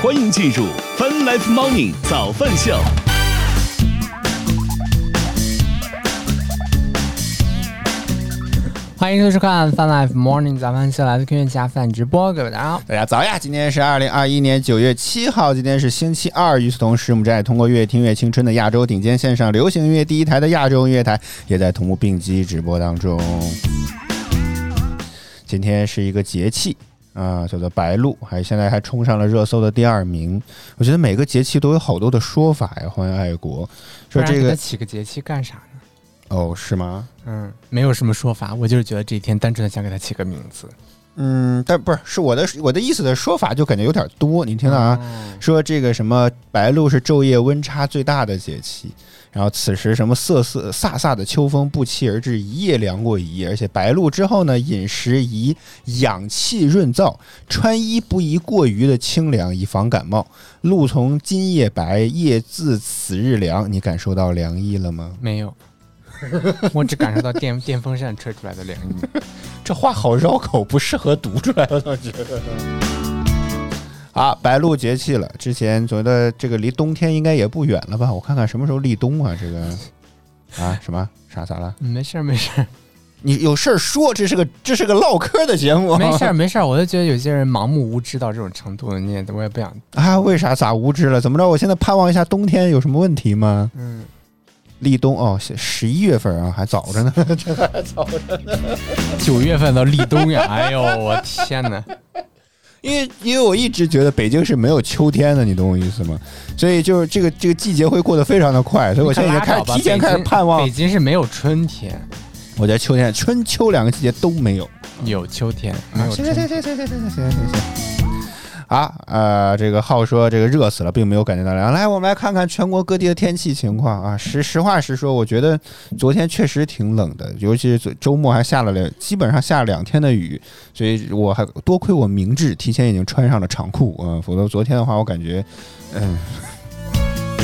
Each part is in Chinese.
欢迎进入 Fun Life Morning 早饭秀。欢迎收看《Fun Life Morning》早饭秀，来自科学家饭直播，各位大家好。大家早呀！今天是二零二一年九月七号，今天是星期二。与此同时，我们正在通过“越听越青春”的亚洲顶尖线上流行音乐第一台的亚洲音乐台，也在同步并机直播当中。今天是一个节气啊，叫做白露，还现在还冲上了热搜的第二名。我觉得每个节气都有好多的说法呀。欢迎爱国说这个起个节气干啥呢？哦，是吗？嗯，没有什么说法，我就是觉得这一天单纯的想给它起个名字。嗯，但不是是我的我的意思的说法，就感觉有点多。你听到啊？说这个什么白露是昼夜温差最大的节气，然后此时什么瑟瑟飒飒的秋风不期而至，一夜凉过一夜。而且白露之后呢，饮食宜养气润燥，穿衣不宜过于的清凉，以防感冒。露从今夜白，夜自此日凉。你感受到凉意了吗？没有。我只感受到电电风扇吹出来的凉意，这话好绕口，不适合读出来。我觉得。啊，白露节气了，之前觉得这个离冬天应该也不远了吧？我看看什么时候立冬啊？这个啊，什么啥咋了？没事没事，你有事儿说，这是个这是个唠嗑的节目。没事没事，我就觉得有些人盲目无知到这种程度，你也我也不想啊。为啥咋无知了？怎么着？我现在盼望一下冬天有什么问题吗？嗯。立冬哦，十一月份啊，还早着呢，这还早着呢。九月份到立冬呀，哎呦，我天哪！因为因为我一直觉得北京是没有秋天的，你懂我意思吗？所以就是这个这个季节会过得非常的快，所以我现在已经开始提前开始盼望。北京是没有春天，我觉得秋天、春秋两个季节都没有，有秋天，没有春天。行行行行行行行行行。啊，呃，这个浩说这个热死了，并没有感觉到凉。来，我们来看看全国各地的天气情况啊。实实话实说，我觉得昨天确实挺冷的，尤其是周末还下了两，基本上下了两天的雨，所以我还多亏我明智，提前已经穿上了长裤啊，否则昨天的话，我感觉，嗯，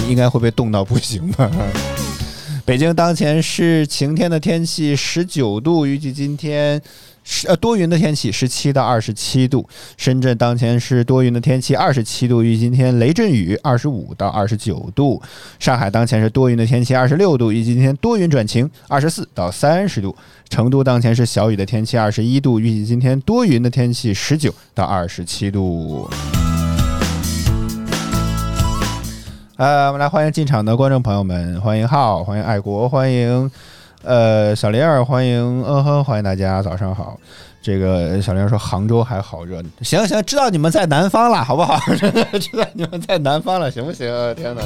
应该会被冻到不行吧。北京当前是晴天的天气，十九度，预计今天。是呃多云的天气，十七到二十七度。深圳当前是多云的天气，二十七度，预计今天雷阵雨，二十五到二十九度。上海当前是多云的天气，二十六度，预计今天多云转晴，二十四到三十度。成都当前是小雨的天气，二十一度，预计今天多云的天气，十九到二十七度。呃，我们来欢迎进场的观众朋友们，欢迎浩，欢迎爱国，欢迎。呃，小玲儿，欢迎，嗯哼，欢迎大家，早上好。这个小玲说杭州还好热，行行，知道你们在南方了，好不好？知道你们在南方了，行不行？天哪！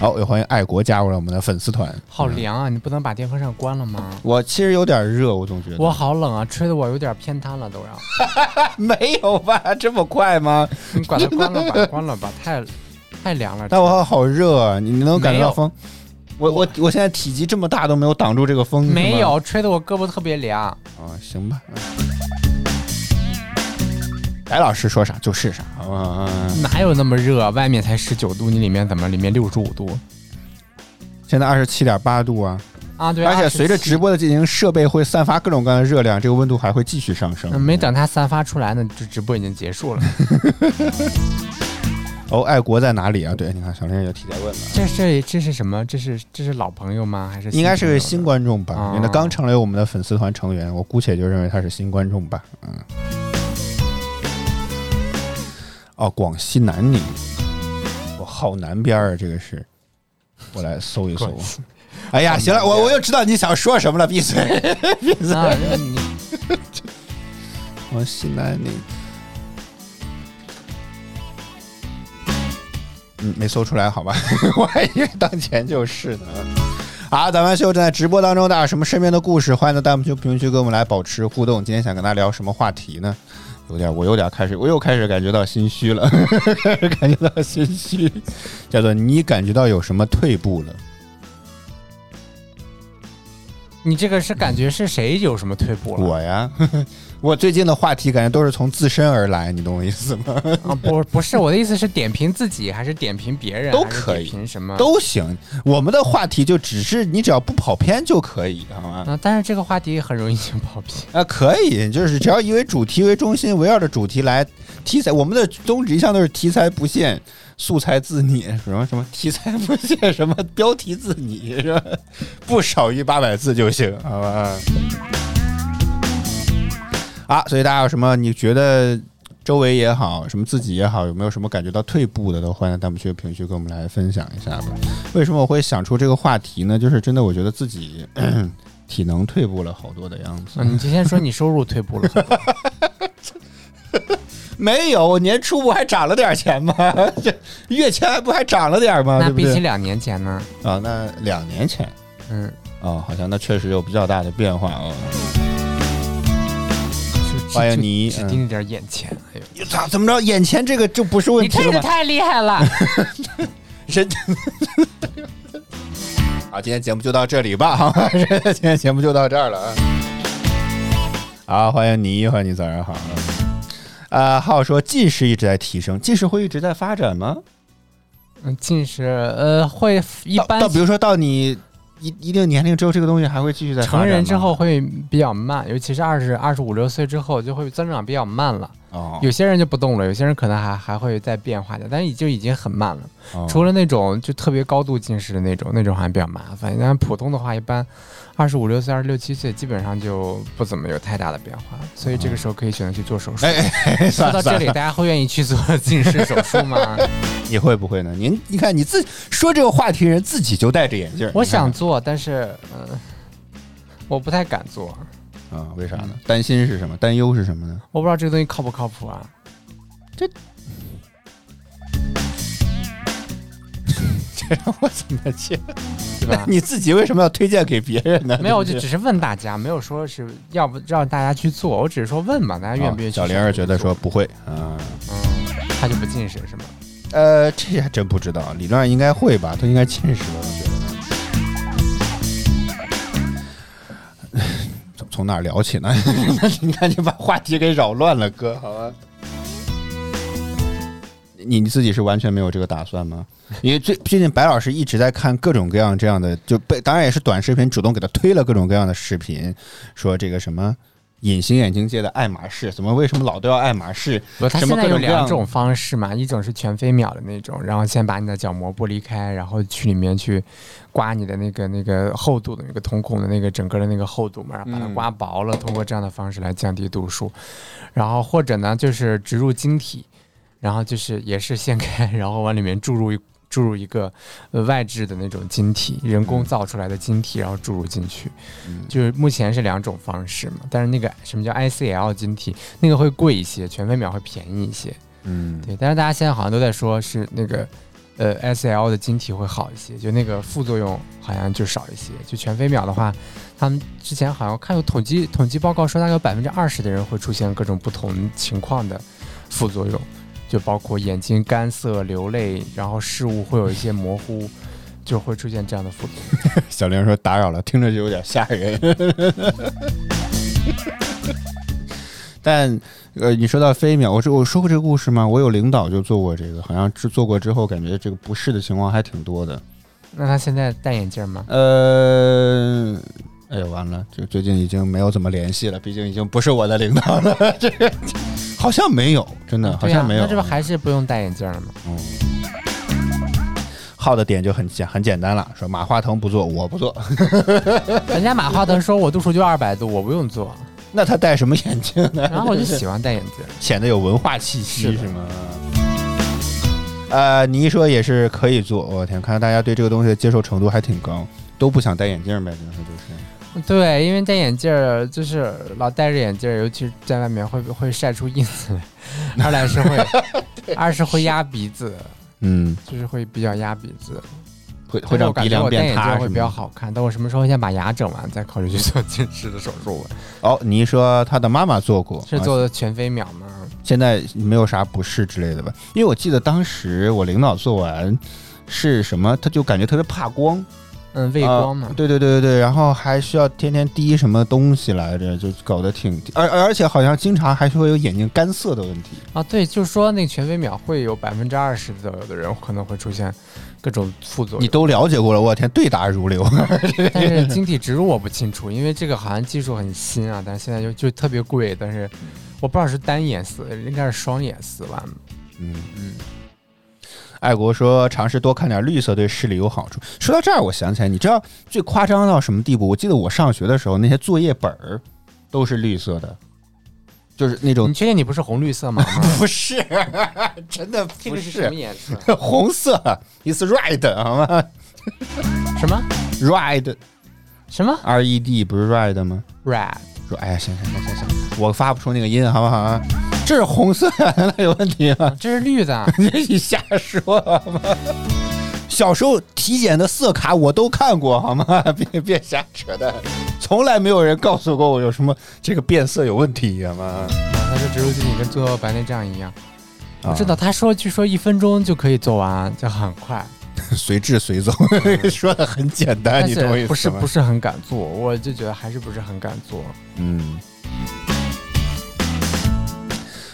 好，也欢迎爱国加入了我们的粉丝团。好凉啊！你不能把电风扇关了吗？我其实有点热，我总觉得我好冷啊，吹的我有点偏瘫了，都要。没有吧？这么快吗？你把它关了吧，关了吧，太太凉了。但我好热，你能感觉到风？我我我现在体积这么大都没有挡住这个风，没有吹得我胳膊特别凉。啊，行吧。白老师说啥就是啥，嗯，哪有那么热？外面才十九度，你里面怎么里面六十五度？现在二十七点八度啊！啊，对。而且随着直播的进行，设备会散发各种各样的热量，这个温度还会继续上升。没等它散发出来呢，这直播已经结束了。哦，爱国在哪里啊？对，你看小林也提前问了。这是这是什么？这是这是老朋友吗？还是应该是个新观众吧？因为他刚成为我们的粉丝团成员，我姑且就认为他是新观众吧。嗯。哦，广西南宁，我好南边啊！这个是，我来搜一搜。哎呀，行了，我我又知道你想说什么了，闭嘴，闭嘴。广西南宁。嗯，没搜出来，好吧，我还以为当前就是呢。好，咱们秀正在直播当中，大家有什么身边的故事，欢迎在弹幕区、评论区跟我们来保持互动。今天想跟大家聊什么话题呢？有点，我有点开始，我又开始感觉到心虚了，开 始感觉到心虚，叫做你感觉到有什么退步了？你这个是感觉是谁有什么退步了？我呀，我最近的话题感觉都是从自身而来，你懂我意思吗？啊，不不是我的意思是点评自己，还是点评别人，都可以点评什么？都行，我们的话题就只是你只要不跑偏就可以，好吗？啊，但是这个话题很容易就跑偏。啊，可以，就是只要以为主题为中心，围绕着主题来题材，我们的宗旨一向都是题材不限，素材自拟，什么什么题材不限，什么标题自拟，是吧？不少于八百字就行，好吧？啊，所以大家有什么你觉得周围也好，什么自己也好，有没有什么感觉到退步的，都欢迎在弹幕区、评论区跟我们来分享一下吧。为什么我会想出这个话题呢？就是真的，我觉得自己 体能退步了好多的样子。嗯，你之前说你收入退步了，没有，年初不还涨了点钱吗？这月前还不还涨了点吗？那？比起两年前呢？啊，那两年前嗯，哦，好像那确实有比较大的变化哦。欢迎你只盯着点眼前。哎呦，咋怎么着？眼前这个就不是问题了的太厉害了。人。好，今天节目就到这里吧，好吗？今天节目就到这儿了啊。好，欢迎你，欢迎你，早上好。啊，浩说近视一直在提升，近视会一直在发展吗？嗯，近视呃会一般到到比如说到你一一定年龄之后，这个东西还会继续在发展成人之后会比较慢，尤其是二十二十五六岁之后就会增长比较慢了。哦，有些人就不动了，有些人可能还还会再变化的，但是就已经很慢了。哦除了那种就特别高度近视的那种，那种好像比较麻烦。但普通的话，一般二十五六岁、二十六七岁，基本上就不怎么有太大的变化。所以这个时候可以选择去做手术。哎哎哎，说到这里，大家会愿意去做近视手术吗？你会不会呢？您你看你自说这个话题人自己就戴着眼镜，我想做，但是呃，我不太敢做。啊，为啥呢？担心是什么？担忧是什么呢？我不知道这个东西靠不靠谱啊？这 让我怎么接？对吧？你自己为什么要推荐给别人呢？没有，就只是问大家，没有说是要不让大家去做，我只是说问嘛，大家愿不愿意小玲儿觉得说不会啊，嗯，他就不近视是吗？呃，这还真不知道，理论上应该会吧，他应该近视了，我觉得。从从哪儿聊起呢？你看你把话题给扰乱了，哥，好吧？你你自己是完全没有这个打算吗？因为最最近白老师一直在看各种各样这样的，就被当然也是短视频主动给他推了各种各样的视频，说这个什么隐形眼镜界的爱马仕，怎么为什么老都要爱马仕？不，它什么现在有两种方式嘛，一种是全飞秒的那种，然后先把你的角膜剥离开，然后去里面去刮你的那个那个厚度的那个瞳孔的那个整个的那个厚度嘛，然后把它嗯刮薄了，通过这样的方式来降低度数。然后或者呢，就是植入晶体，然后就是也是掀开，然后往里面注入一注入一个呃外置的那种晶体，人工造出来的晶体，然后注入进去。嗯就是目前是两种方式嘛，但是那个什么叫 ICL 晶体，那个会贵一些，全飞秒会便宜一些。嗯，对，但是大家现在好像都在说是那个呃 ICL 的晶体会好一些，就那个副作用好像就少一些。就全飞秒的话，他们之前好像看有统计统计报告说，大概有百分之二十的人会出现各种不同情况的副作用，就包括眼睛干涩、流泪，然后事物会有一些模糊。就会出现这样的副作用。小玲说打扰了，听着就有点吓人。但呃，你说到飞秒，我说我说过这个故事吗？我有领导就做过这个，好像是做过之后，感觉这个不适的情况还挺多的。那他现在戴眼镜吗？呃，哎呦，完了，就最近已经没有怎么联系了，毕竟已经不是我的领导了。这个好像没有，真的好像没有。那这不还是不用戴眼镜了吗？嗯。好的点就很简很简单了，说马化腾不做，我不做，人家马化腾说我度数就二百度，我不用做，那他戴什么眼镜呢？然后我就喜欢戴眼镜。显得有文化气息是是吗？呃，你一说也是可以做，我天，看来大家对这个东西的接受程度还挺高，都不想戴眼镜呗，就是就是。对，因为戴眼镜儿就是老戴着眼镜儿，尤其是在外面会会晒出印子来，二来是会，二是会压鼻子，嗯，就是会比较压鼻子，会会让鼻梁变塌会比较吗？好看。等我什么时候先把牙整完，再考虑去做近视的手术吧。哦，你一说他的妈妈做过，是啊做的全飞秒吗？现在没有啥不适之类的吧？因为我记得当时我领导做完是什么，他就感觉特别怕光，嗯，畏光嘛啊，对对对对对，然后还需要天天滴什么东西来着，就搞得挺，而而且好像经常还是会有眼睛干涩的问题。啊，对，就是说那个全飞秒会有百分之二十左右的人可能会出现各种副作用。你都了解过了，我天，对答如流。但是晶体植入我不清楚，因为这个好像技术很新啊，但是现在就就特别贵，但是我不知道是单眼丝，应该是双眼丝吧。嗯嗯，爱国说尝试多看点绿色对视力有好处。说到这儿，我想起来，你知道最夸张到什么地步？我记得我上学的时候，那些作业本儿都是绿色的，就是那种你确定你不是红绿色吗？不是，真的不这个是什么颜色？红色，is red 好吗什么？red 什么 R E D 不是 red 吗？red？说哎呀，行行行行行，我发不出那个音，好不好啊？这是红色呀，难道有问题吗？这是绿的。你瞎说好吗？小时候体检的色卡我都看过，好吗？别别瞎扯淡，从来没有人告诉过我有什么这个变色有问题，好吗？他说植入晶体跟做白内障一样。啊我知道，他说据说一分钟就可以做完，就很快，随治随走，说的很简单，你懂我意思吗？不是不是很敢做，我就觉得还是不是很敢做。嗯。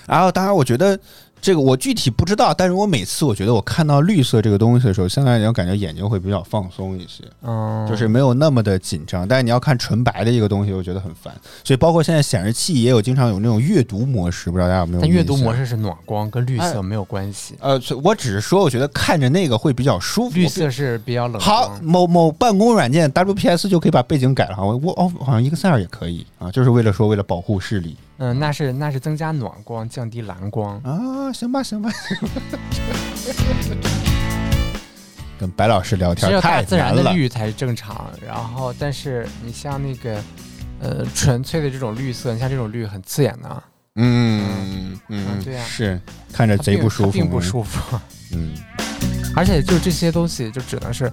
然后，当然，我觉得这个我具体不知道，但是我每次我觉得我看到绿色这个东西的时候，相对来讲感觉眼睛会比较放松一些。嗯，就是没有那么的紧张。但是你要看纯白的一个东西，我觉得很烦。所以包括现在显示器也有经常有那种阅读模式，不知道大家有没有？但阅读模。式是暖光，跟绿色没有关系。呃，所以我只是说，我觉得看着那个会比较舒服。绿色是比较冷好，某某办公软件 WPS 就可以把背景改了。我我哦，好像 Excel 也可以啊，就是为了说为了保护视力嗯，那是那是增加暖光，降低蓝光。啊。行吧，行吧，行吧。跟白老师聊只有天太大自然。的绿才是正常。然后，但是你像那个呃纯粹的这种绿色，你像这种绿很刺眼的，嗯嗯嗯对啊是看着贼不舒服，并不舒服。嗯。而且就这些东西，就只能是，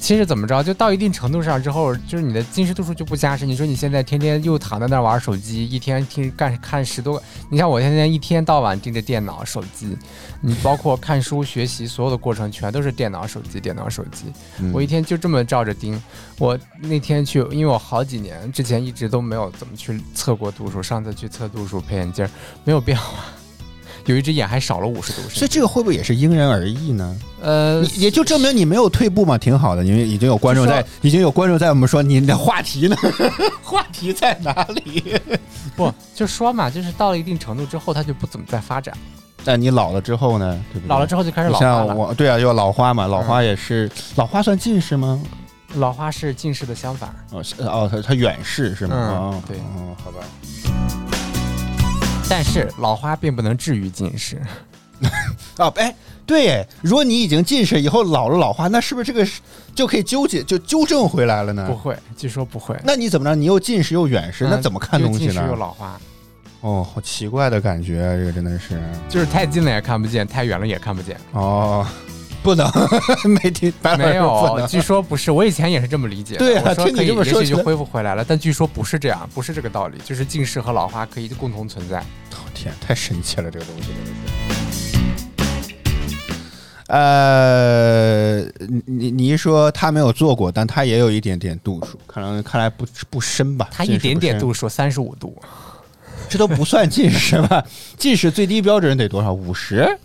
其实怎么着，就到一定程度上之后，就是你的近视度数就不加深。你说你现在天天又躺在那儿玩手机，一天听干看十多个，你像我天天一天到晚盯着电脑、手机，你包括看书、学习，所有的过程全都是电脑、手机、电脑、手机。嗯我一天就这么照着盯。我那天去，因为我好几年之前一直都没有怎么去测过度数，上次去测度数配眼镜没有变化，有一只眼还少了五十度。所以这个会不会也是因人而异呢？呃，也就证明你没有退步嘛，挺好的，因为已经有观众在，已经有观众在我们说你的话题呢，话题在哪里？不就说嘛，就是到了一定程度之后，它就不怎么再发展。但你老了之后呢？对不对？老了之后就开始老花了。像我，对啊，就老花嘛，老花也是，老花算近视吗？老花是近视的相反。哦，是哦，它它远视是吗？嗯哦，对哦，好吧。但是老花并不能治愈近视。啊，哎，对耶，如果你已经近视，以后老了老花，那是不是这个是就可以纠结就纠正回来了呢？不会，据说不会。那你怎么着？你又近视又远视，那嗯怎么看东西呢近视又？老花，哦，好奇怪的感觉啊，这个真的是。就是太近了也看不见，太远了也看不见。哦，不能，没听，白老师没有。据说不是。我以前也是这么理解的。对啊我说可以，听你这么说觉得也许就恢复回来了。但据说不是这样，不是这个道理，就是近视和老花可以共同存在。天，太神奇了，这个东西真的是。呃，你你你一说他没有做过，但他也有一点点度数，可能看来不不深吧？他一点点度数，三十五度，这都不算近视吧？近视最低标准得多少？五十？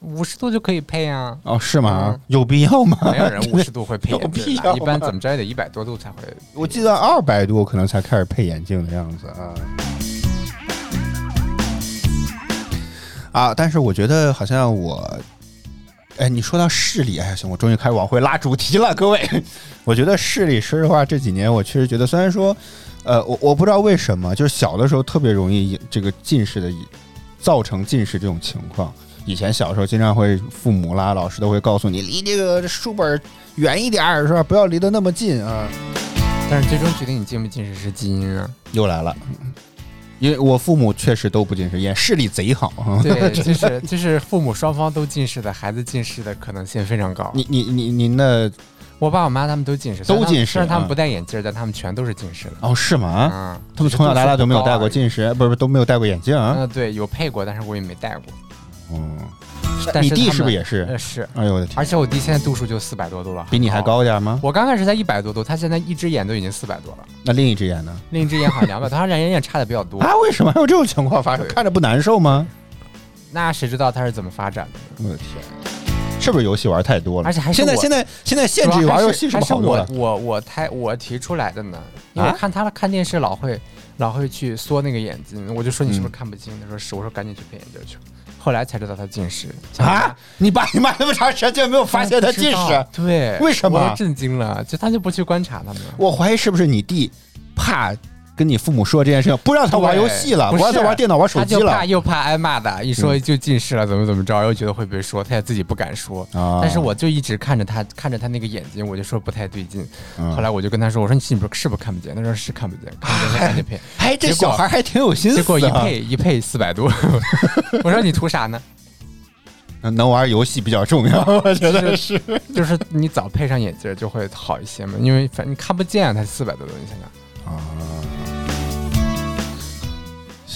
五十度就可以配啊。哦，是吗？嗯有必要吗？没有人 五十度会配有眼镜必要的，一般吗怎么着也得一百多度才会。我记得二百度可能才开始配眼镜的样子啊。啊，但是我觉得好像我，哎，你说到视力，哎，行，我终于开始往回拉主题了，各位。我觉得视力，说实话，这几年我确实觉得，虽然说，呃，我我不知道为什么，就是小的时候特别容易这个近视的，造成近视这种情况。以前小时候经常会父母啦、老师都会告诉你，离这个书本远一点儿，是吧？不要离得那么近啊。但是最终决定你近不近视是基因啊。又来了，因为我父母确实都不近视，眼视力贼好。对，就是就是父母双方都近视的孩子近视的可能性非常高。你你你您的我爸我妈他们都近视，都近视啊虽然他们不戴眼镜，但他们全都是近视的。哦是吗？嗯，他们从小到大都没有戴过。近视，不是不是都没有戴过眼镜啊？嗯，对，有配过，但是我也没戴过。嗯，你弟但是不是也是？呃是，哎呦我的天，而且我弟现在度数就四百多度了，比你还。高点吗？我刚开始才一百多度，他现在一只眼都已经四百多了，那另一只眼呢？另一只眼好像两百多，他两眼也差的比较多。啊，为什么还有这种情况发生？看着不难受吗？那谁知道他是怎么发展的？我的天，是不是游戏玩太多了？而且还是我现在现在现在限制玩游戏还是么好多了？我我我太我提出来的呢，因为看他看电视老会老会去缩那个眼睛，我就说你是不是嗯看不清？他说是，我说赶紧去配眼镜去。后来才知道他近视啊！你爸你妈那么长时间没有发现他近视？对，为什么我都震惊了，就他就不去观察他们。我怀疑是不是你弟怕跟你父母说这件事情，不让他玩游戏了，对不让他玩电脑玩手机了他就怕又怕挨骂的，一说嗯就近视了，怎么怎么着，又觉得会被说，他也自己不敢说。啊但是我就一直看着他，看着他那个眼睛，我就说不太对劲。嗯后来我就跟他说：“我说你是不是是不是看不见？”他说是看不见，看不见赶紧配。哎，这小孩还挺有心思结啊，果一配一配四百多，我说你图啥呢？能玩游戏比较重要，我觉得是。就是你早配上眼镜就会好一些嘛，因为反正你看不见啊，它四百多度，你想想。啊，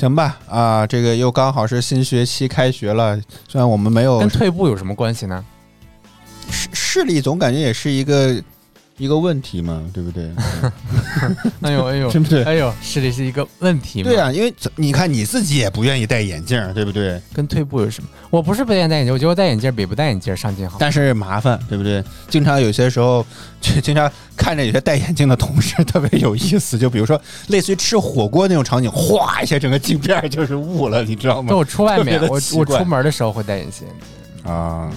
行吧，啊，这个又刚好是新学期开学了，虽然我们没有跟退步有什么关系呢？视视力，总感觉也是一个一个问题嘛，对不对？哎呦哎呦对不对？哎呦，视力是一个问题嘛？对啊，因为你看你自己也不愿意戴眼镜，对不对？跟退步有什么？我不是不愿意戴眼镜，我觉得我戴眼镜比不戴眼镜上镜好。但是麻烦，对不对？经常有些时候，就 经常看着有些戴眼镜的同事特别有意思，就比如说类似于吃火锅那种场景，哗一下整个镜片就是雾了，你知道吗？那我出外面我我出门的时候会戴隐形眼镜。啊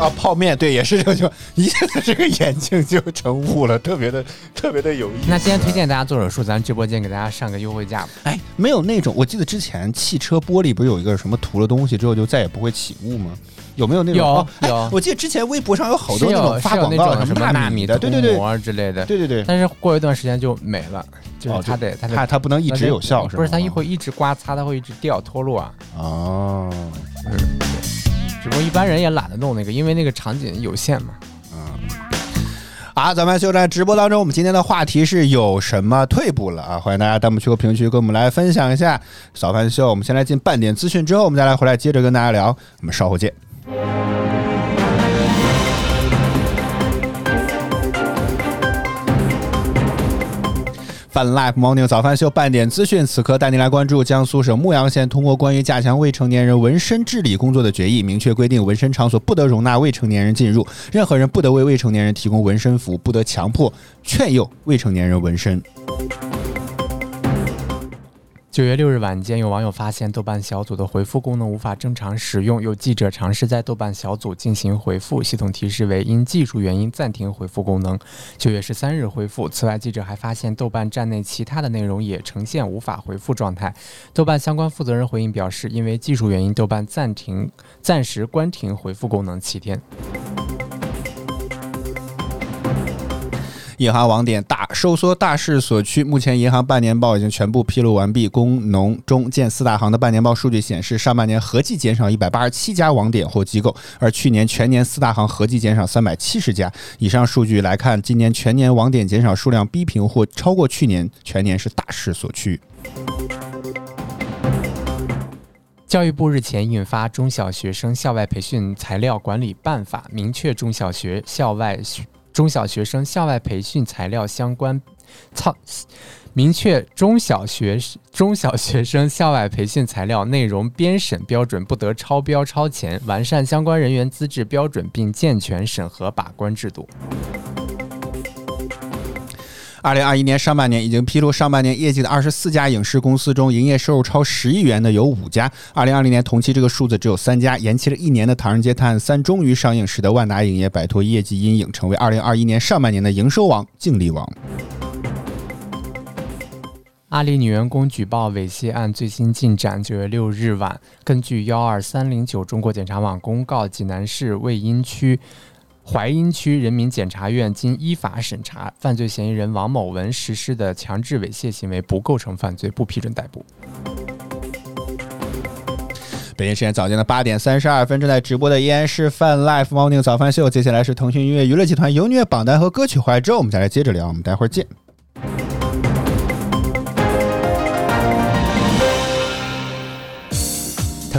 啊，泡面对，也是这个情况，一下子这个眼镜就成雾了，特别的特别的有意思。那今天推荐大家做手术，咱直播间给大家上个优惠价吧。哎，没有那种，我记得之前汽车玻璃不是有一个什么涂了东西之后就再也不会起雾吗？有没有那种？有哦哎有我记得之前微博上有好多那种发广告的，什么纳纳米的，对对对膜之类的，对对对，但是过一段时间就没了，就它得它它它不能一直有效，是吗？不是它一会一直刮擦，它会一直掉脱落啊。哦，只不过一般人也懒得弄那个，因为那个场景有限嘛。啊，咱们就在直播当中，我们今天的话题是有什么退步了啊？欢迎大家弹幕区和评论区跟我们来分享一下早饭秀。我们先来进半点资讯，之后我们再来回来接着跟大家聊。我们稍后见。Fun Life Morning 早饭秀半点资讯，此刻带您来关注江苏省牧阳县通过关于加强未成年人纹身治理工作的决议，明确规定纹身场所不得容纳未成年人进入，任何人不得为未成年人提供纹身服务，不得强迫、劝诱未成年人纹身。九月六日晚间，有网友发现豆瓣小组的回复功能无法正常使用，有记者尝试在豆瓣小组进行回复，系统提示为因技术原因暂停回复功能。九月十三日恢复。此外，记者还发现豆瓣站内其他的内容也呈现无法回复状态。豆瓣相关负责人回应表示，因为技术原因，豆瓣暂停暂时关停回复功能七天。银行网点大收缩大势所趋，目前银行半年报已经全部披露完毕。工农中建四大行的半年报数据显示，上半年合计减少一百八十七家网点或机构，而去年全年四大行合计减少三百七十家。以上数据来看，今年全年网点减少数量逼平或超过去年全年是大势所趋。教育部日前印发《中小学生校外培训材料管理办法》，明确中小学校外中小学生校外培训材料相关操。明确中小学中小学生校外培训材料内容编审标准不得超标超前，完善相关人员资质标准，并健全审核把关制度。二零二一年上半年已经披露上半年业绩的二十四家影视公司中，营业收入超十亿元的有五家。二零二零年同期这个数字只有三家。延期了一年的《唐人街探案三》终于上映，使得万达影业摆脱业绩阴影，成为二零二一年上半年的营收王、净利王。阿里女员工举报猥亵案最新进展：九月六日晚，根据幺二三零九中国检察网公告，济南市卫阴区。淮阴区人民检察院经依法审查，犯罪嫌疑人王某文实施的强制猥亵行为不构成犯罪，不批准逮捕。北京时间早间的八点三十二分，正在直播的依然是泛 Life Morning 早饭秀。接下来是腾讯音乐娱乐集团有音乐榜单和歌曲怀旧，我们再来接着聊。我们待会儿见。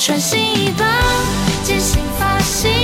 穿新衣吧剪新发型。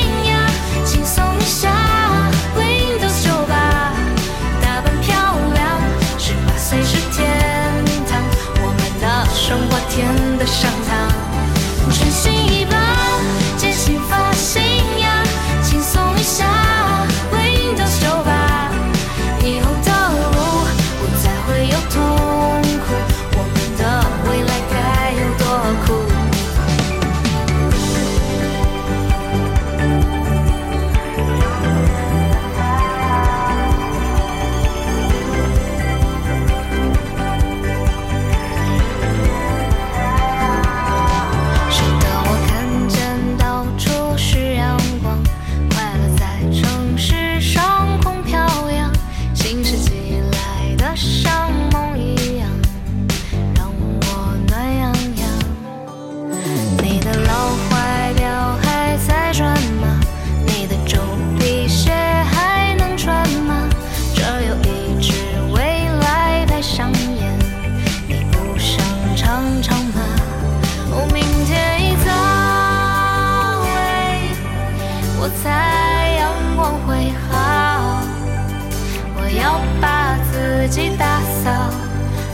自己打扫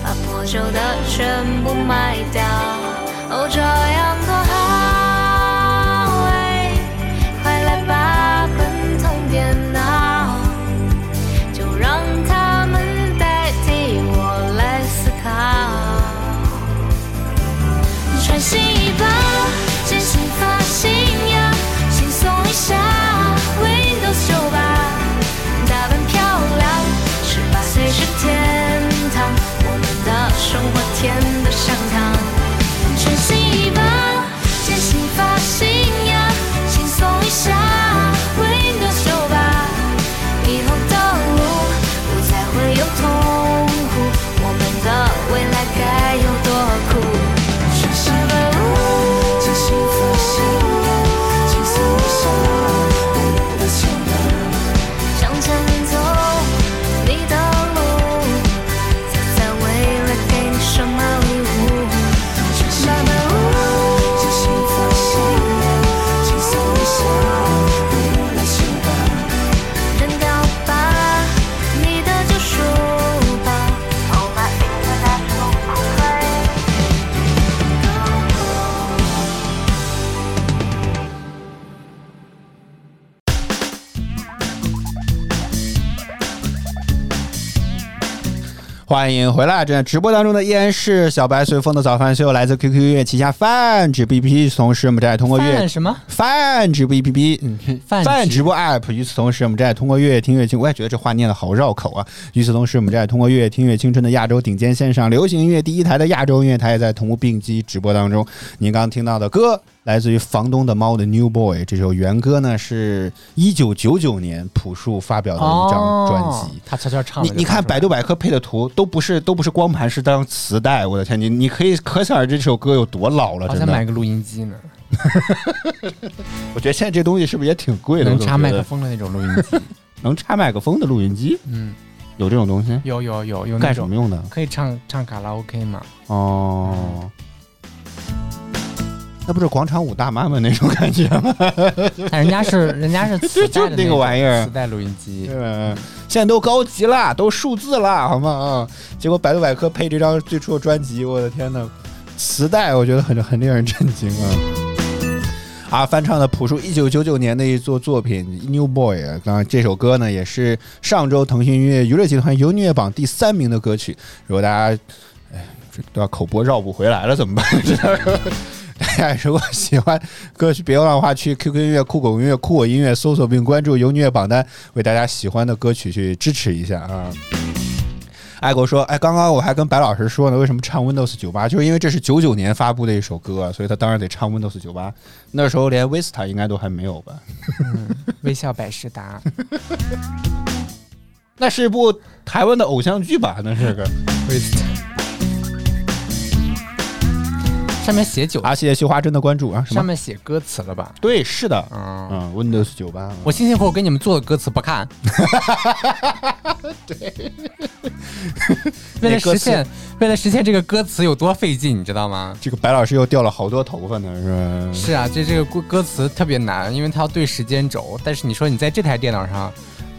把破旧的全部卖掉。哦这样欢迎回来！正在直播当中的依然是小白随风的早饭秀，来自 QQ 音乐旗下泛直播 APP。同时，我们正在通过乐饭什么泛直播 APP，嗯，饭直泛直播 App。与此同时，我们正在通过乐听乐青，我也觉得这话念的好绕口啊。与此同时，我们正在通过乐听乐青春的亚洲顶尖线上流行音乐第一台的亚洲音乐台，也在同步并机直播当中。您刚刚听到的歌。来自于房东的猫的 New Boy 这首原歌呢，是一九九九年朴树发表的一张专辑。哦他悄悄唱你你看百度百科配的图都不是都不是光盘，是当磁带。我的天，你你可以可想而知这首歌有多老了，真的。好想买个录音机呢，我觉得现在这东西是不是也挺贵的？能插麦克风的那种录音机。能插麦克风的录音机，嗯，有这种东西？有有有有干什么用的？可以唱唱卡拉 OK 吗？哦，那不是广场舞大妈们那种感觉吗？但人家是人家是 磁带的那个玩意儿磁带录音机。嗯，现在都高级了，都数字了，好吗？啊，结果百度百科配这张最初的专辑，我的天呐，磁带，我觉得很很令人震惊啊！啊，翻唱的朴树一九九九年的一作作品《New Boy》啊，当然这首歌呢也是上周腾讯音乐娱乐集团优音乐榜第三名的歌曲。如果大家，哎，这都要口播绕不回来了，怎么办？大 家如果喜欢歌曲，别忘了话去 QQ 音乐、酷狗音乐、酷我音乐搜索并关注优音乐榜单，为大家喜欢的歌曲去支持一下啊。爱国说：“哎，刚刚我还跟白老师说呢，为什么唱 Windows 九八？就是因为这是九九年发布的一首歌，所以他当然得唱 Windows 九八。那时候连 Vista 应该都还没有吧？微笑百事达，那是一部台湾的偶像剧吧？那是个。上面写酒，啊，谢谢绣花针的关注啊！什上？面写歌词了吧？对，是的，嗯，嗯，Windows 九八。我辛辛苦苦给你们做的歌词不看。对，为了实现，为了实现这个歌词有多费劲，你知道吗？这个白老师又掉了好多头发呢，是吧？是啊，这这个歌歌词特别难，因为它要对时间轴。但是你说你在这台电脑上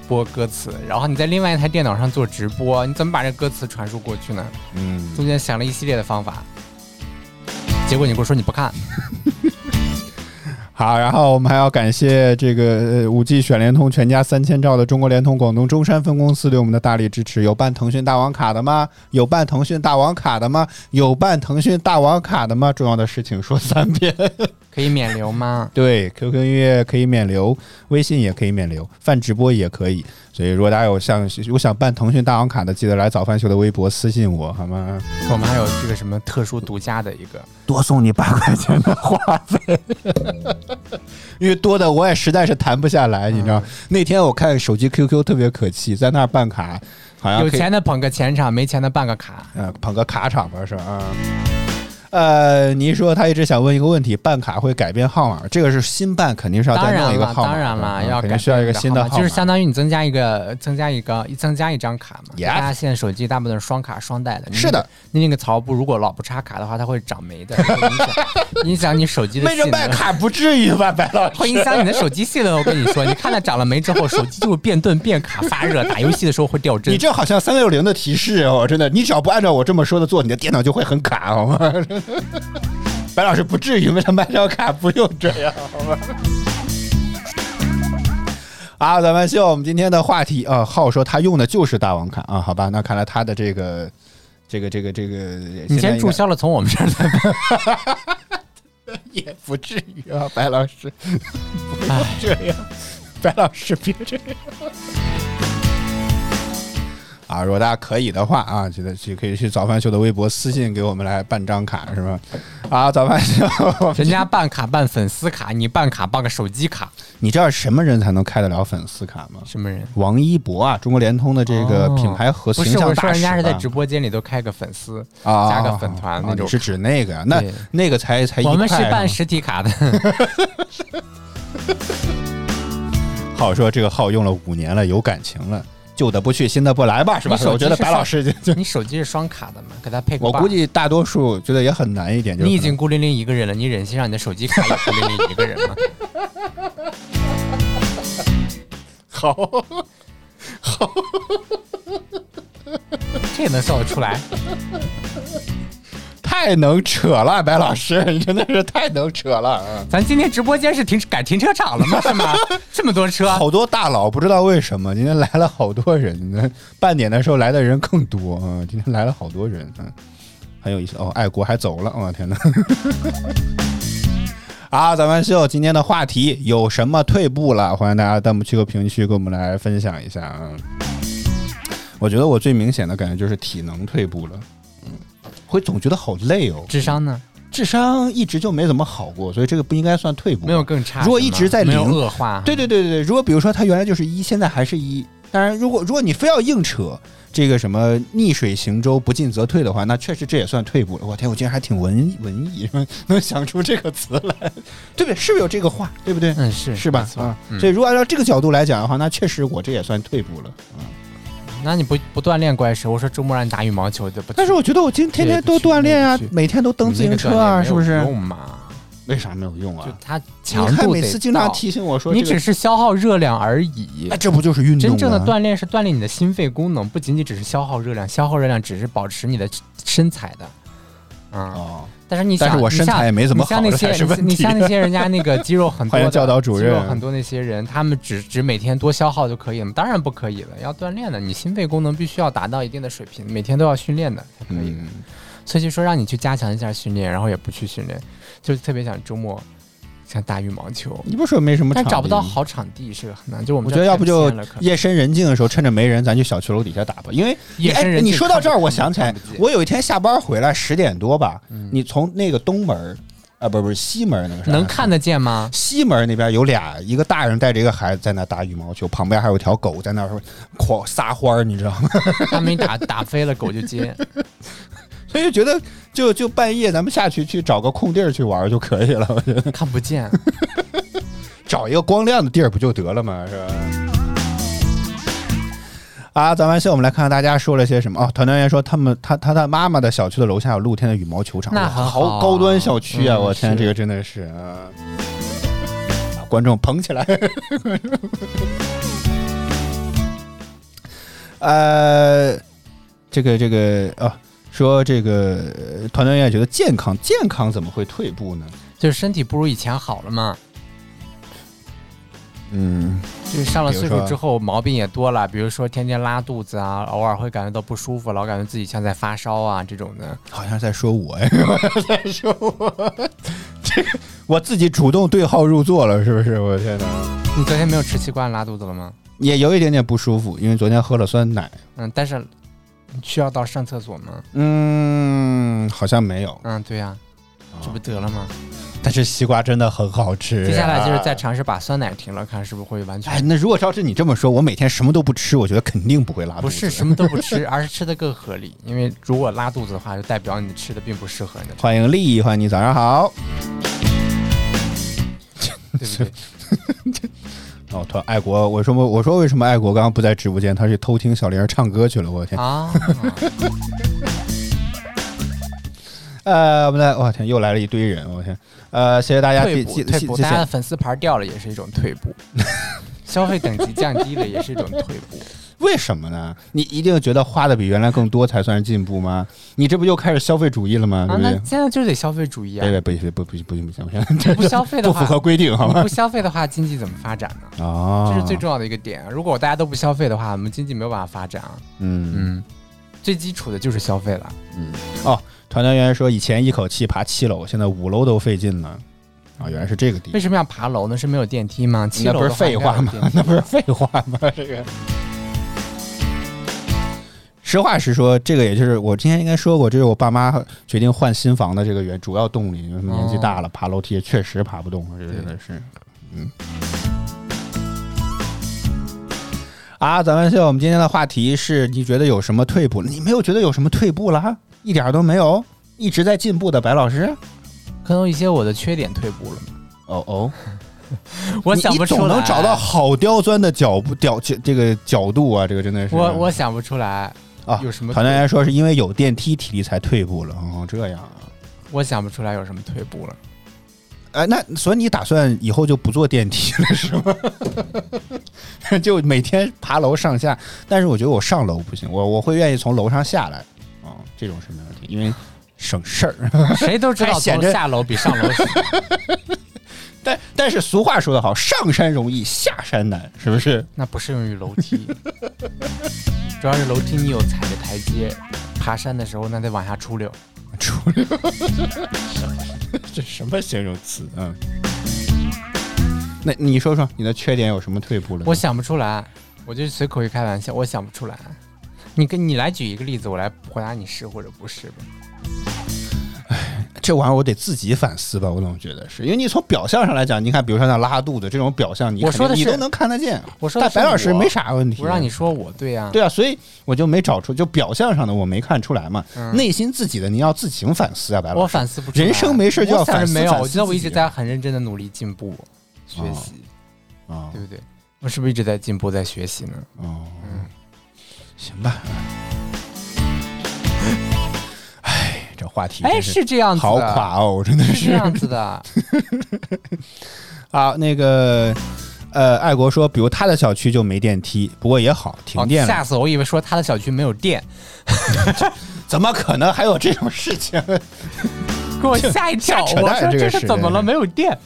播歌词，然后你在另外一台电脑上做直播，你怎么把这歌词传输过去呢？嗯，中间想了一系列的方法，结果你跟我说你不看，好，然后我们还要感谢这个呃五 G 选联通全家三千兆的中国联通广东中山分公司对我们的大力支持。有办腾讯大王卡的吗？有办腾讯大王卡的吗？有办腾讯大王卡的吗？重要的事情说三遍。可以免流吗？对，QQ 音乐可以免流，微信也可以免流，泛直播也可以。所以如果大家有想有想办腾讯大王卡的，记得来早饭秀的微博私信我，好吗？我们还有这个什么特殊独家的一个，多送你八块钱的话费，因为多的我也实在是谈不下来，你知道。那天我看手机 QQ 特别可气，在那儿办卡，好像有钱的捧个钱场，没钱的办个卡。呃捧个卡场吧，是吧？啊。呃，你说他一直想问一个问题，办卡会改变号码？这个是新办，肯定是要再弄一个号码。当然了，嗯要改肯定需要一个新的号码，就是相当于你增加一个、增加一个、增加一张卡嘛。大家现在手机大部分是双卡双待的。是的，你那个槽布如果老不插卡的话，它会长霉的，会影响影响你手机的没性能。这办卡不至于吧，白老师？会影响你的手机性能，我跟你说，你看它长了霉之后，手机就会变钝、变卡、发热，打游戏的时候会掉帧你。这好像三六零的提示哦，真的，你只要不按照我这么说的做，你的电脑就会很卡，好吗？白老师不至于为了买张卡不用这样，好吧？好，咱们秀我们今天的话题啊，浩说他用的就是大王卡啊，好吧，那看来他的这个这个这个这个，你先注销了，从我们这儿再 也不至于啊，白老师，不要这样，白老师别这样。啊，如果大家可以的话啊，记得去可以去早饭秀的微博私信给我们来办张卡，是吧？啊，早饭秀，人家办卡办粉丝卡，你办卡办个手机卡，你知道什么人才能开得了粉丝卡吗？什么人？王一博啊，中国联通的这个哦品牌和不是，我说人家是在直播间里头开个粉丝，啊，加个粉团那种是指那个呀？那那个才才一我们是办实体卡的。好说这个号用了五年了，有感情了，旧的不去，新的不来吧，是吧你？手机我觉得白老师就就，你手机是双卡的嘛？给他配个我估计大多数觉得也很难一点。就是你已经孤零零一个人了，你忍心让你的手机卡也孤零零一个人吗？好，这也能笑得出来？太太能扯了，白老师，你真的是太能扯了啊！咱今天直播间是停改停车场了吗？是吗？这么多车，好多大佬，不知道为什么今天来了好多人，半点的时候来的人更多啊！今天来了好多人，嗯，很有意思哦。爱国还走了，我、天哪！好，咱们秀今天的话题有什么退步了？欢迎大家弹幕区和评论区跟我们来分享一下啊！我觉得我最明显的感觉就是体能退步了，嗯，会总觉得好累哦。智商呢？智商一直就没怎么好过，所以这个不应该算退步。没有更差。如果一直在零恶化，对对对对对，如果比如说他原来就是一，现在还是一，当然如果如果你非要硬扯这个什么逆水行舟不进则退的话，那确实这也算退步了。我天，我竟然还挺文文艺，能想出这个词来，对不对？是不是有这个话？对不对？嗯是是吧嗯所以如果按照这个角度来讲的话，那确实我这也算退步了。嗯，那你不不锻炼怪谁？我说周末让你打羽毛球就不去，但是我觉得我今天天都锻炼啊每天都蹬自行车啊，是不是？用嘛？为啥没有用啊？就它你看强度得每次经常到提醒我说，你这个只是消耗热量而已那。这不就是运动吗？真正的锻炼是锻炼你的心肺功能，不仅仅只是消耗热量，消耗热量只是保持你的身材的。嗯，哦，但是你想，但是我身材也没怎么好你像那些你像那些人家那个肌肉很多的 欢迎教导主任肌肉很多那些人，他们只只每天多消耗就可以了吗？当然不可以了，要锻炼的，你心肺功能必须要达到一定的水平，每天都要训练的才可以。嗯，所以就说让你去加强一下训练，然后也不去训练，就特别想周末想打羽毛球，你不是说没什么场地，但找不到好场地是个很难。就我们我觉得要不就夜深人静的时候，趁着没人，咱去小区楼底下打吧。因为哎，夜深人静你说到这儿，我想起来我有一天下班回来十点多吧，嗯你从那个东门啊，不是不是西门那个啥能看得见吗？西门那边有俩，一个大人带着一个孩子在那打羽毛球，旁边还有条狗在那儿狂撒欢儿，你知道吗？他没打打飞了，狗就接。所以就觉得就就半夜咱们下去去找个空地儿去玩就可以了，我觉得看不见，找一个光亮的地儿不就得了吗？是吧？啊，咱们先，我们来看看大家说了些什么哦。团团员说他们他他他妈妈的小区的楼下有露天的羽毛球场，哇那好好高端小区啊！嗯我天，这个真的是啊，把观众捧起来。呃，这个这个啊，说这个呃团团员也觉得健康健康怎么会退步呢？就是身体不如以前好了嘛。嗯，就是上了岁数之后，毛病也多了，比如说天天拉肚子啊，偶尔会感觉到不舒服，老感觉自己像在发烧啊这种的。好像在说我呀，在说我，这个我自己主动对号入座了，是不是？我的天哪，你昨天没有吃习惯拉肚子了吗？也有一点点不舒服，因为昨天喝了酸奶。嗯，但是需要到上厕所吗？嗯，好像没有，嗯，对呀、这不得了吗？但是西瓜真的很好吃。接下来就是再啊尝试把酸奶停了，看是不是会完全哎，那如果照着你这么说，我每天什么都不吃，我觉得肯定不会拉肚子。不是什么都不吃，而是吃的更合理。因为如果拉肚子的话，就代表你吃的并不适合你，欢迎丽，欢迎你，早上好。对不对？哦，他爱国，我说我说为什么爱国刚刚不在直播间？他去偷听小玲儿唱歌去了。我的天，啊，呃，我们来，我天，又来了一堆人，我天，呃，谢谢大家，退步，退步，大家的粉丝牌掉了也是一种退步，消费等级降低了也是一种退步。为什么呢？你一定觉得花的比原来更多才算是进步吗？你这不又开始消费主义了吗？啊？那现在就得消费主义啊！别别不不不不不行不行，不消费的话，不符合规定好吗不？消费的话，经济怎么发展呢？哦，这是最重要的一个点。如果大家都不消费的话，我们经济没有办法发展啊。嗯嗯，最基础的就是消费了。哦，团团圆说以前一口气爬七楼，现在五楼都费劲了。啊，原来是这个地方，为什么要爬楼呢？是没有电梯吗？七楼那不是的话应该废话吗有电？梯 那不是废话吗？这个。实话实说，这个也就是我今天应该说过，这是我爸妈决定换新房的这个原主要动力，因为年纪大了，爬楼梯确实爬不动，这个真的是，嗯。啊，咱们现在，我们今天的话题是你觉得有什么退步？你没有觉得有什么退步了哈？一点儿都没有，一直在进步的白老师。可能有一些我的缺点退步了。哦哦，我想不出来，你总能找到好刁钻的角度角这这个角度啊，这个真的是我我想不出来，啊，有什么团队员说是因为有电梯，体力才退步了。哦，这样啊。我想不出来有什么退步了。哎，那所以你打算以后就不坐电梯了是吗？就每天爬楼上下，但是我觉得我上楼不行，我我会愿意从楼上下来，哦，这种是没问题，因为省事儿。谁都知道 下楼比上楼省。但但是俗话说得好，上山容易下山难，是不是？那不适用于楼梯，主要是楼梯你有踩着台阶，爬山的时候那得往下出溜。出溜，这什么形容词啊？那你说说你的缺点有什么退步了？我想不出来，我就随口一开玩笑，我想不出来。你跟你来举一个例子，我来回答你是或者不是吧。这玩意儿我得自己反思吧，我总觉得是因为你从表象上来讲，你看，比如说像拉肚子这种表象，你我说的你都能看得见。我说但白老师没啥问题，我让你说我对呀、对啊，所以我就没找出，就表象上的我没看出来嘛。嗯内心自己的你要自行反思啊，白老师。我反思不出来。人生没事就要反反思没有，我觉得我一直在很认真的努力进步、学习，啊对不对？我是不是一直在进步，在学习呢？哦，行吧。哎，这话题哎，是这样子的，好垮哦，真的是这样子的。啊。那个呃，爱国说，比如他的小区就没电梯，不过也好，停哦电了。吓死我！我以为说他的小区没有电，怎么可能还有这种事情？给我吓一跳。我说这是怎么了？没有电？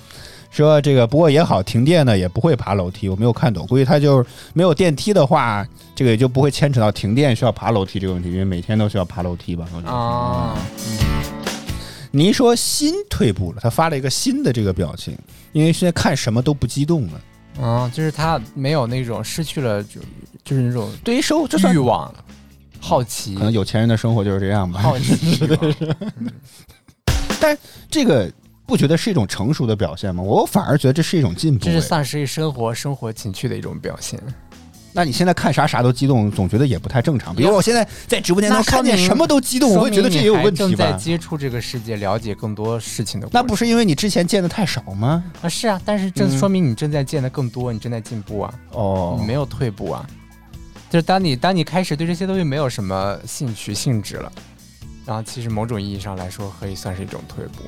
说这个不过也好，停电呢也不会爬楼梯，我没有看懂，估计他就是没有电梯的话，这个也就不会牵扯到停电需要爬楼梯这个问题，因为每天都需要爬楼梯吧。我觉得啊，你一说心退步了，他发了一个新的这个表情，因为现在看什么都不激动了。嗯，就是他没有那种失去了就就是那种对于生活，就算欲望、好奇可、能有钱人的生活就是这样吧。好奇欲望。这个不觉得是一种成熟的表现吗？我反而觉得这是一种进步。这是哎丧失生活生活情趣的一种表现。那你现在看啥啥都激动，总觉得也不太正常。比如我现在在直播间那能看见什么都激动，我会觉得这也有问题正在？接触这个世界，了解更多事情的。那不是因为你之前见的太少吗？啊？是啊，但是正嗯说明你正在见的更多，你正在进步啊，哦你没有退步啊。就是当你当你开始对这些东西没有什么兴趣兴致了，然后其实某种意义上来说，可以算是一种退步。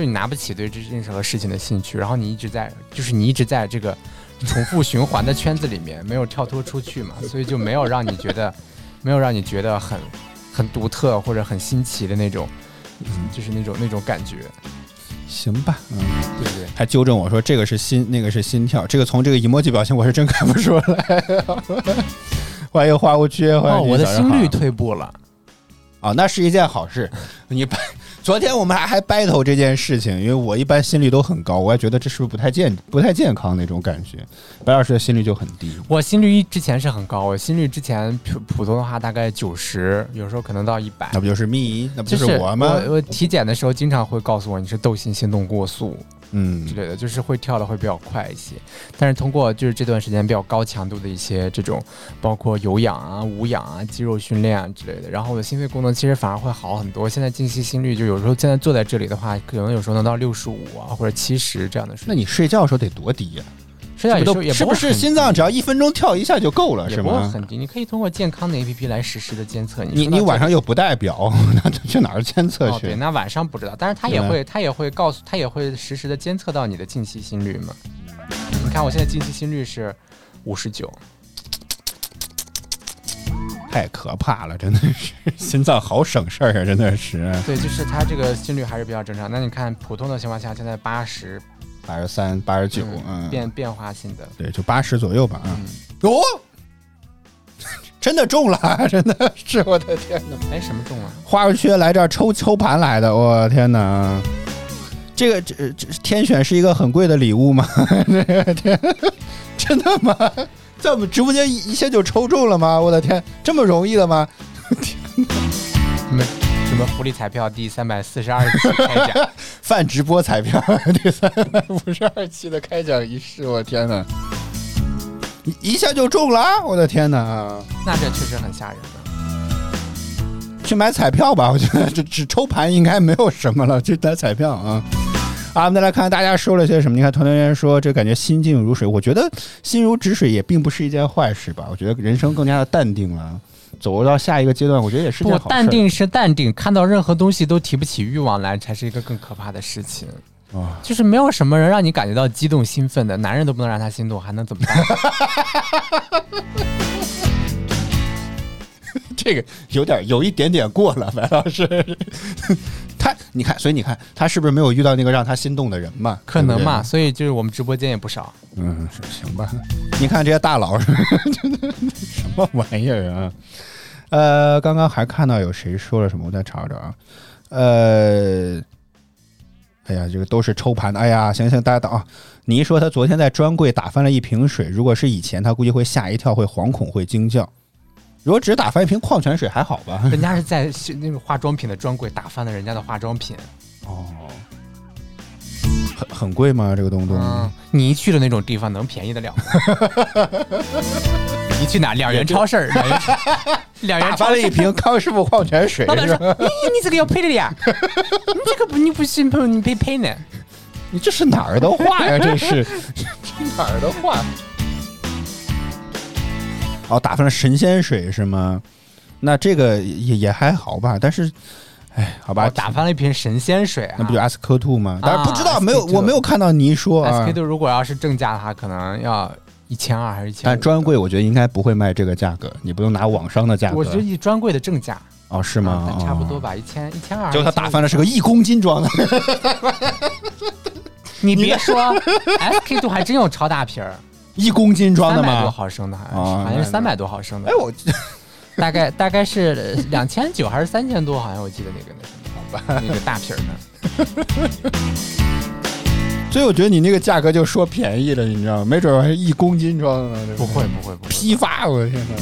就你拿不起对这任何事情的兴趣，然后你一直在，就是你一直在这个重复循环的圈子里面，没有跳脱出去嘛，所以就没有让你觉得，没有让你觉得很很独特或者很新奇的那种，就是那种那种感觉，行吧，嗯，对不对？还纠正我说这个是心，那个是心跳，这个从这个 emoji 表情我是真看不出来。欢迎花无缺，欢迎哦，我的心率退步了。啊，那是一件好事。你掰，昨天我们还还 battle 这件事情，因为我一般心率都很高，我还觉得这是不是不太健不太健康那种感觉。白老师的心率就很低，我心率一之前是很高，我心率之前普普通的话大概九十，有时候可能到一百那。不就是咪，那不就是我吗？我我体检的时候经常会告诉我你是窦性心动过速嗯之类的，就是会跳的会比较快一些。但是通过就是这段时间比较高强度的一些这种，包括有氧啊、无氧啊、肌肉训练啊之类的，然后我的心肺功能其实反而会好很多。现在静息心率就有时候现在坐在这里的话，可能有时候能到六十五啊或者七十这样的水平。那你睡觉的时候得多低呀、睡也是不是心脏只要一分钟跳一下就够了，也是吗？不会很低，你可以通过健康的 APP 来实时的监测。你说到这个你晚上又不戴表，那去哪儿监测哦，去？对，那晚上不知道，但是它也会，它也会告诉，它也会实时的监测到你的静息心率嘛。你看我现在静息心率是五十九，太可怕了，真的是 心脏好省事儿啊，真的是对，就是它这个心率还是比较正常。那你看普通的情况下，现在八十，八十三、八十九，嗯，变变化性的，对，就八十左右吧，啊。哟，哦，真的中了，真的是我的天哪！哎，什么中了？花无缺来这儿抽抽盘来的，我天哪！这个这这天选是一个很贵的礼物吗？这个天，真的吗？在我们直播间一一下就抽中了吗？我的天，这么容易的吗？天什么什么福利彩票第三百四十二期开奖？泛直播彩票 第三百五十二期的开奖仪式，我天哪！一一下就中了啊，我的天哪！那这确实很吓人的。去买彩票吧，我觉得这只抽盘应该没有什么了，去买彩票啊。啊，我们再来看看大家说了些什么。你看，团团圆说这感觉心静如水，我觉得心如止水也并不是一件坏事吧。我觉得人生更加的淡定了，走到下一个阶段，我觉得也是件不，好事。淡定是淡定，看到任何东西都提不起欲望来，才是一个更可怕的事情。啊，就是没有什么人让你感觉到激动兴奋的，男人都不能让他心动，还能怎么办？这个有点有一点点过了，白老师。他你看，所以你看他是不是没有遇到那个让他心动的人嘛？可能嘛，对所以就是我们直播间也不少。嗯，行吧。你看这些大佬，什么玩意儿啊？呃，刚刚还看到有谁说了什么，我再查查啊。呃，哎呀，这个都是抽盘的。哎呀，行行，大家等啊。你一说他昨天在专柜打翻了一瓶水，如果是以前，他估计会吓一跳，会惶恐，会惊叫。如果只是打翻一瓶矿泉水还好吧？人家是在那个化妆品的专柜打翻了人家的化妆品。哦，很很贵吗？这个东东？嗯，你一去的那种地方能便宜得了吗？你去哪？两元超市儿，两元 两元打超市翻了一瓶康师傅矿泉水，老板说是吧：“咦，你这个要赔的呀，你这个不你不信，朋友你别赔呢。你这是哪儿的话呀？这是这哪儿的话？哦，打翻了神仙水是吗？那这个也也还好吧，但是，哎，好吧，我打翻了一瓶神仙水啊！那不就 SK two 吗？但是不知道，啊没有，我没有看到你一说啊 SK。two 如果要是正价的话，可能要一千二还是一千？但专柜我觉得应该不会卖这个价格，你不用拿网商的价格。我觉得以专柜的正价哦，是吗？啊差不多哦。吧，一千一千二。结果他打翻了是个一公斤装的，你别说，SK two 还真有超大瓶儿，一公斤装的三百多？毫升的，好像是三百多毫升的哎，，我大概大概是两千九还是三千多，好像我记得那个那什么，好吧，那个大瓶儿的。所以我觉得你那个价格就说便宜了，你知道吗？没准还是一公斤装的呢，不会不会不会，批发，我的天哪！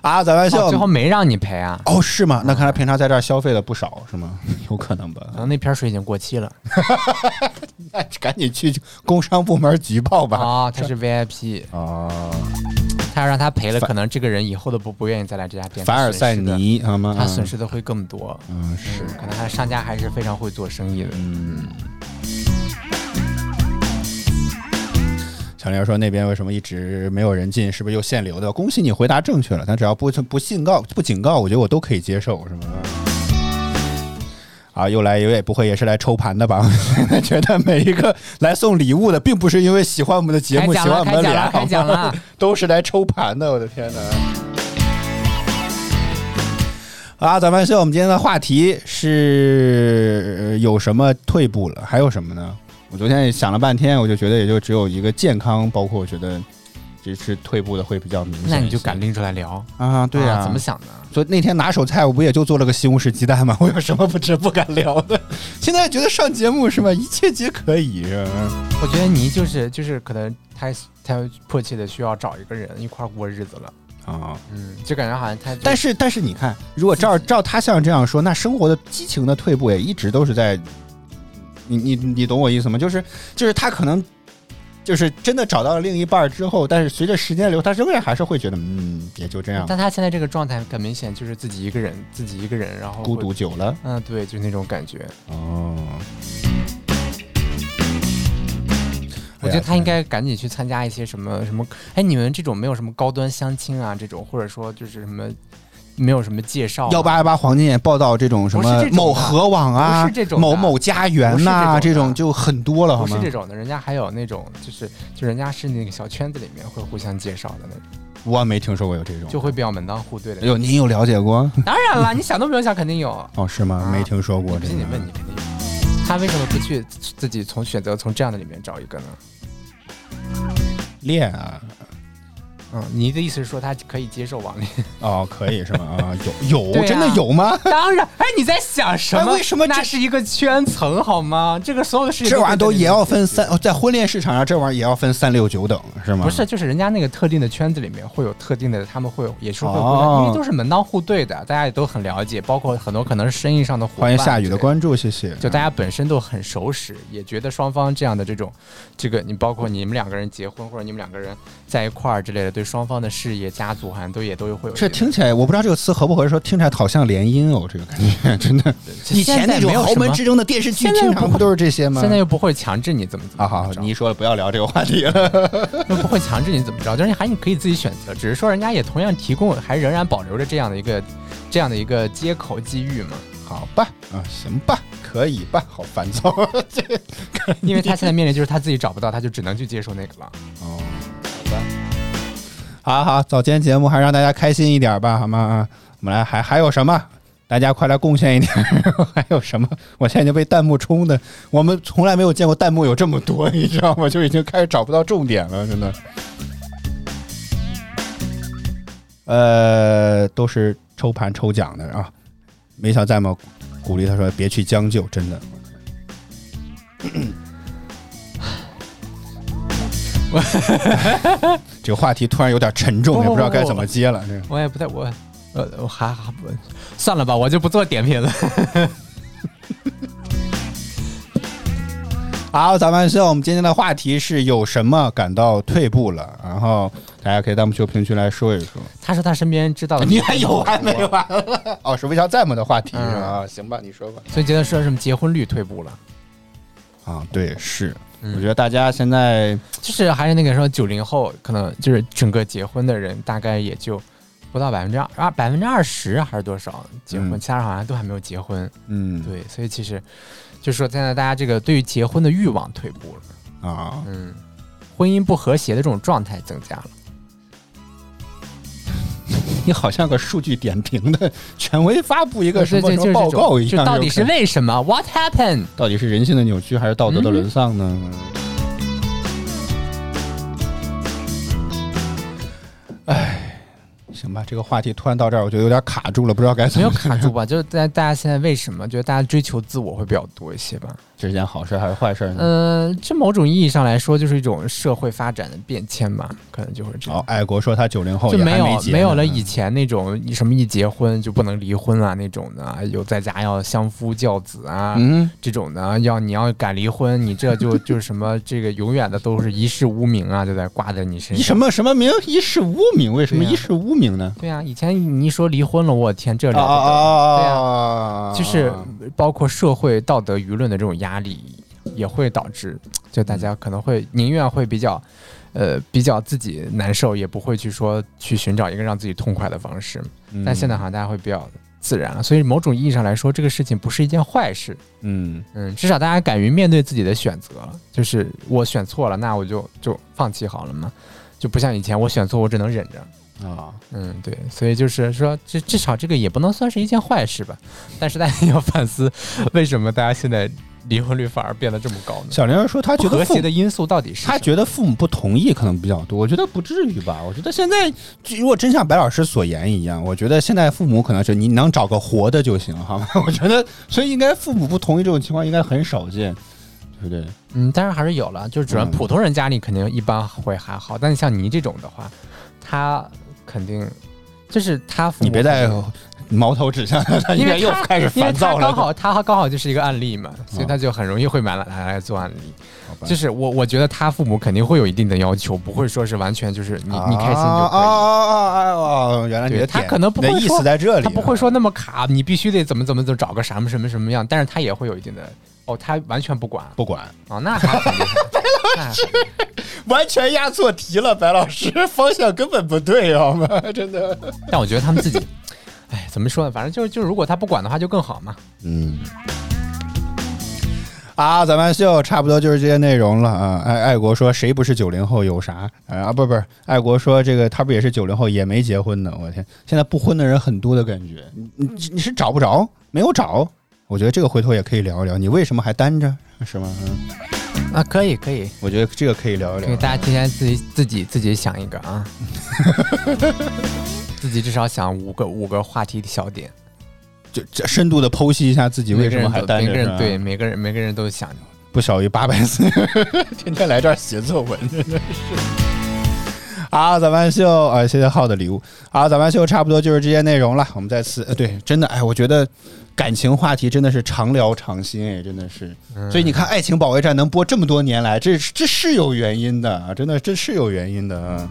啊，早饭秀、哦最后没让你赔啊？哦，是吗？那看来平常在这儿消费了不少，是吗？有可能吧那瓶水已经过期了 那赶紧去工商部门举报吧。哦，他是 VIP，哦，他要让他赔了，可能这个人以后都不不愿意再来这家店。凡尔赛尼好吗？他损失的会更多。嗯是可能他商家还是非常会做生意的。嗯。小玲说那边为什么一直没有人进？是不是又限流的？恭喜你回答正确了，但只要不不信告不警告，我觉得我都可以接受，是吗？啊，又来也不会也是来抽盘的吧？我 觉得每一个来送礼物的，并不是因为喜欢我们的节目，喜欢我们的脸，好吗！都是来抽盘的，我的天哪！啊，咱们秀，我们今天的话题是呃有什么退步了？还有什么呢？我昨天也想了半天，我就觉得也就只有一个健康，包括我觉得这是退步的会比较明显。那你就敢拎出来聊？啊？对呀、啊怎么想的？所以那天拿手菜我不也就做了个西红柿鸡蛋吗？我有什么不吃不敢聊的？现在觉得上节目是吧，一切皆可以？我觉得你就是就是可能太太迫切的需要找一个人一块儿过日子了。啊，嗯，就感觉好像太，但是但是你看，如果照照他像这样说，那生活的激情的退步也一直都是在，你你你懂我意思吗？就是就是他可能就是真的找到了另一半之后，但是随着时间流，他仍然还是会觉得嗯，也就这样，但他现在这个状态很明显就是自己一个人，自己一个人，然后孤独久了嗯，对，就是那种感觉。哦。我觉得他应该赶紧去参加一些什么什么，哎，你们这种没有什么高端相亲啊，这种或者说就是什么没有什么介绍、啊，幺八幺八黄金眼报道这种什么某河网啊，不是这种某某家园呐、这种就很多了，好吗不是？这种的，人家还有那种就是就人家是那个小圈子里面会互相介绍的那种，我没听说过有这种，就会比较门当户对的。哎呦，您有了解过？当然了，你想都不用想，肯定有。哦，是吗？啊没听说过不信你这个。问你肯定有。他为什么不去自己从选择从这样的里面找一个呢？恋啊，嗯，你的意思是说他可以接受网恋？哦，可以是吗？啊，有有、真的有吗？当然，哎，你在想什么？哎为什么这那是一个圈层好吗？这个所有的事情这玩意儿都也要分三，哦在婚恋市场上，这玩意儿也要分三六九等，是吗？不是，就是人家那个特定的圈子里面会有特定的，他们会有也是会因为都是门当户对的，大家也都很了解，包括很多可能是生意上的伙伴。欢迎夏雨的，关注，谢谢。就大家本身都很熟识，也觉得双方这样的这种，这个你包括你们两个人结婚或者你们两个人在一块儿之类的，对双方的事业、家族好像都也都会有这。听起来，我不知道这个词合不合适，说听起来好像联姻哦，这个感觉 真的。以前那种豪门之争的电视剧，现在不会经常不都是这些吗？现在又不会强制你怎么怎么啊，好，怎么着你一说了，不要聊这个话题了。又不会强制你怎么着，就是你还你可以自己选择，只是说人家也同样提供，还仍然保留着这样的一个这样的一个接口机遇嘛。好吧，啊，行吧，可以吧，好烦躁。这 因为他现在面临就是他自己找不到，他就只能去接受那个了。哦，好吧。好好，早间节目还是让大家开心一点吧，好吗？我们来还还有什么？大家快来贡献一点，还有什么？我现在已经被弹幕冲的，我们从来没有见过弹幕有这么多，你知道吗？就已经开始找不到重点了，真的。呃，都是抽盘抽奖的啊。梅小在吗？鼓励他说别去将就，真的。这个话题突然有点沉重，也不知道该怎么接了。这个我也不太我，呃，我还还不算了吧，我就不做点评了。好，早饭秀，我们今天的话题是有什么感到退步了？然后大家可以弹幕区、评论区来说一说。他说他身边知道的，你还有完没完了？哦，是微笑在吗的话题嗯是吧？行吧，你说吧。所以今天说什么结婚率退步了，啊，对，是，嗯。我觉得大家现在就是还是那个说九零后，可能就是整个结婚的人大概也就不到百分之二啊百分之二十还是多少结婚，嗯。其他人好像都还没有结婚。嗯，对，所以其实就是说现在大家这个对于结婚的欲望退步了，啊，嗯，婚姻不和谐的这种状态增加了。你好像个数据点评的权威发布一个什么什么报告一样，到底是为什么？What happened？到底是人性的扭曲还是道德的嗯沦丧呢？哎，行吧，这个话题突然到这儿，我觉得有点卡住了，不知道该怎么没有卡住吧？就是大大家现在为什么觉得大家追求自我会比较多一些吧？这是件好事还是坏事呢？呃，这某种意义上来说，就是一种社会发展的变迁吧，可能就会这样。哦，爱国说他九零后就没有没有了以前那种什么一结婚就不能离婚啊那种的，有在家要相夫教子啊、嗯，这种的，要你要敢离婚，你这就就是什么这个永远的都是一世无名啊，就在挂在你身上。以什？么什么名一世无名？为什么一世无名呢？对啊，以前你一说离婚了，我天，这了啊不得。啊对啊！就是包括社会道德舆论的这种压力，也会导致就大家可能会宁愿会比较，呃，比较自己难受，也不会去说去寻找一个让自己痛快的方式。嗯但现在好像大家会比较自然了，所以某种意义上来说，这个事情不是一件坏事。嗯嗯，至少大家敢于面对自己的选择，就是我选错了，那我就就放弃好了嘛，就不像以前我选错，我只能忍着。啊，嗯，对，所以就是说，至至少这个也不能算是一件坏事吧。但是大家要反思，为什么大家现在离婚率反而变得这么高呢？小玲儿说她觉得和谐的因素到底是什么？他觉得父母不同意可能比较多，我觉得不至于吧。我觉得现在如果真像白老师所言一样，我觉得现在父母可能是你能找个活的就行，好吗？我觉得，所以应该父母不同意这种情况应该很少见，对不对？嗯，当然还是有了，就是主要嗯普通人家里肯定一般会还好，但是像你这种的话，他肯定就是他父母你别再矛头指向他，因为又开始烦躁了。他刚好他刚好就是一个案例嘛，所以啊他就很容易会买来来做案例。就是我我觉得他父母肯定会有一定的要求，不会说是完全就是你你开心就啊可以。啊啊啊啊！原来你的他可能不会说思在这里，他不会说那么卡，你必须得怎么怎么怎么找个什么什么什么样，但是他也会有一定的哦，他完全不管不管，哦，那还很厉害。那还很厉害完全压错题了，白老师方向根本不对，好吗？真的。但我觉得他们自己，哎，怎么说呢？反正就是就是，如果他不管的话，就更好嘛。嗯。啊，咱们秀差不多就是这些内容了啊。爱爱国说谁不是九零后有啥啊？不不是，爱国说这个他不也是九零后也没结婚呢？我天，现在不婚的人很多的感觉。你你你是找不着，没有找？我觉得这个回头也可以聊一聊，你为什么还单着，是吗？嗯，啊，可以可以，我觉得这个可以聊一聊。给大家提前自己自己自己想一个啊，自己至少想五个五个话题小点，就这深度的剖析一下自己为什么还单着，每个人对每个人每个人都想不少于八百字，天天来这儿写作文，真的是。好，早班秀啊，谢谢浩的礼物。好，早班秀差不多就是这些内容了。我们再次，呃，对，真的，哎，我觉得感情话题真的是常聊常新，哎，真的是。所以你看，《爱情保卫战》能播这么多年来，这这是有原因的啊，真的这是有原因的啊。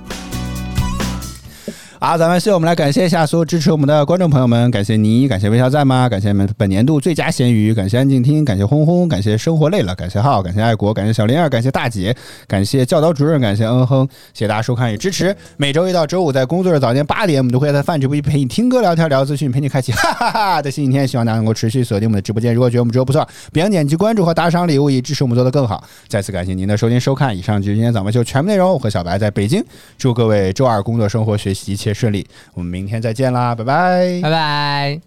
好，咱们秀，我们来感谢一下所有支持我们的观众朋友们，感谢你，感谢微笑在吗？感谢我们本年度最佳咸鱼，感谢安静听，感谢轰轰，感谢生活累了，感谢浩，感谢爱国，感谢小灵儿，感谢大姐，感谢教导主任，感谢嗯哼，谢谢大家收看与支持。每周一到周五在工作日早间八点，我们都会在饭直播间陪你听歌、聊天、聊资讯，陪你开启哈哈哈的新一天。希望大家能够持续锁定我们的直播间。如果觉得我们直播不错，别忘点击关注和打赏礼物，以支持我们做的更好。再次感谢您的收听收看，以上就是今天早饭秀全部内容。我和小白在北京，祝各位周二工作、生活、学习一切顺利我们明天再见啦拜拜。拜拜。